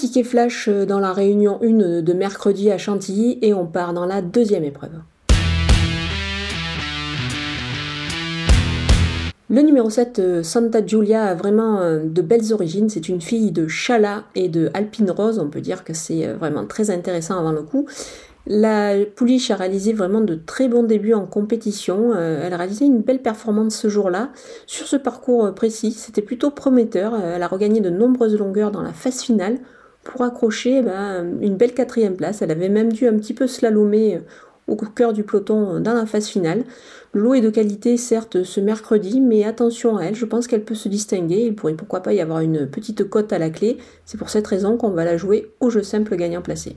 ticket flash dans la réunion 1 de mercredi à Chantilly et on part dans la deuxième épreuve. Le numéro 7, euh, Santa Giulia, a vraiment euh, de belles origines. C'est une fille de Chala et de Alpine Rose. On peut dire que c'est euh, vraiment très intéressant avant le coup. La pouliche a réalisé vraiment de très bons débuts en compétition. elle a réalisé une belle performance ce jour-là. Sur ce parcours précis, c'était plutôt prometteur. Elle a regagné de nombreuses longueurs dans la phase finale pour accrocher ben, une belle quatrième place. Elle avait même dû un petit peu slalomer au cœur du peloton dans la phase finale. L'eau est de qualité certes ce mercredi, mais attention à elle, je pense qu'elle peut se distinguer, il pourrait pourquoi pas y avoir une petite cote à la clé, c'est pour cette raison qu'on va la jouer au jeu simple gagnant placé.